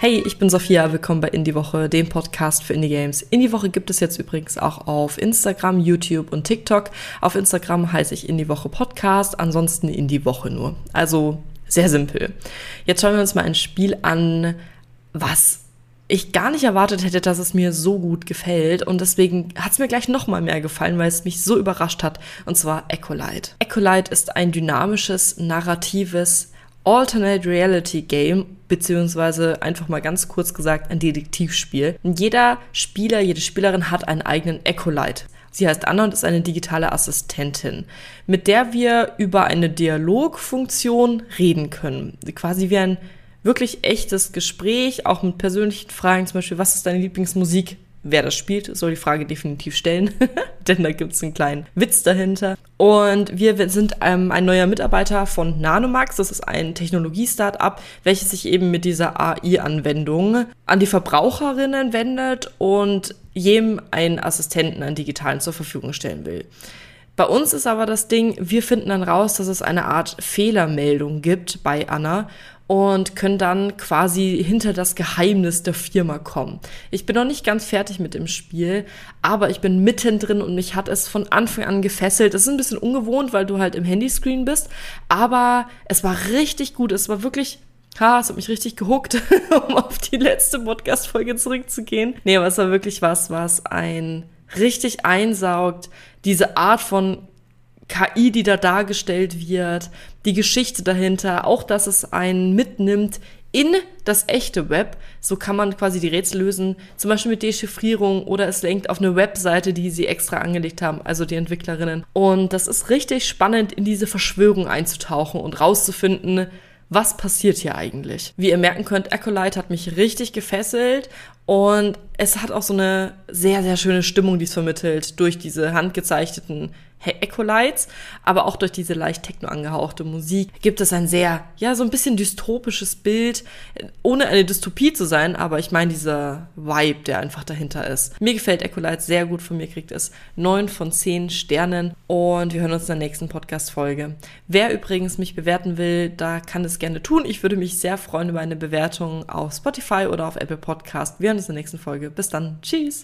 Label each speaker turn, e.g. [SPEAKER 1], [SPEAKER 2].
[SPEAKER 1] Hey, ich bin Sophia, willkommen bei Indie Woche, dem Podcast für Indie Games. Indie Woche gibt es jetzt übrigens auch auf Instagram, YouTube und TikTok. Auf Instagram heiße ich Indie Woche Podcast, ansonsten Indie Woche nur. Also sehr simpel. Jetzt schauen wir uns mal ein Spiel an, was ich gar nicht erwartet hätte, dass es mir so gut gefällt. Und deswegen hat es mir gleich noch mal mehr gefallen, weil es mich so überrascht hat. Und zwar Ecolite. Ecolite ist ein dynamisches, narratives Alternate Reality Game, beziehungsweise einfach mal ganz kurz gesagt ein Detektivspiel. Jeder Spieler, jede Spielerin hat einen eigenen Ecolite. Sie heißt Anna und ist eine digitale Assistentin, mit der wir über eine Dialogfunktion reden können. Quasi wie ein wirklich echtes Gespräch, auch mit persönlichen Fragen, zum Beispiel, was ist deine Lieblingsmusik? wer das spielt, soll die Frage definitiv stellen, denn da gibt es einen kleinen Witz dahinter. Und wir sind ähm, ein neuer Mitarbeiter von Nanomax. Das ist ein Technologie-Startup, welches sich eben mit dieser AI-Anwendung an die Verbraucherinnen wendet und jedem einen Assistenten, einen digitalen zur Verfügung stellen will. Bei uns ist aber das Ding, wir finden dann raus, dass es eine Art Fehlermeldung gibt bei Anna und können dann quasi hinter das Geheimnis der Firma kommen. Ich bin noch nicht ganz fertig mit dem Spiel, aber ich bin mittendrin und mich hat es von Anfang an gefesselt. Es ist ein bisschen ungewohnt, weil du halt im Handyscreen bist, aber es war richtig gut. Es war wirklich Ha, es hat mich richtig gehuckt, um auf die letzte Podcast-Folge zurückzugehen. Nee, aber es war wirklich was, was ein richtig einsaugt. Diese Art von KI, die da dargestellt wird, die Geschichte dahinter, auch dass es einen mitnimmt in das echte Web. So kann man quasi die Rätsel lösen, zum Beispiel mit Dechiffrierung oder es lenkt auf eine Webseite, die sie extra angelegt haben, also die Entwicklerinnen. Und das ist richtig spannend, in diese Verschwörung einzutauchen und rauszufinden, was passiert hier eigentlich? Wie ihr merken könnt, Acolyte hat mich richtig gefesselt und es hat auch so eine sehr, sehr schöne Stimmung, die es vermittelt durch diese handgezeichneten Ecolites, aber auch durch diese leicht techno angehauchte Musik gibt es ein sehr, ja, so ein bisschen dystopisches Bild, ohne eine Dystopie zu sein, aber ich meine dieser Vibe, der einfach dahinter ist. Mir gefällt Ecolites sehr gut, von mir kriegt es neun von zehn Sternen und wir hören uns in der nächsten Podcast-Folge. Wer übrigens mich bewerten will, da kann es gerne tun. Ich würde mich sehr freuen über eine Bewertung auf Spotify oder auf Apple Podcast. Wir hören uns in der nächsten Folge. Bis dann. Tschüss.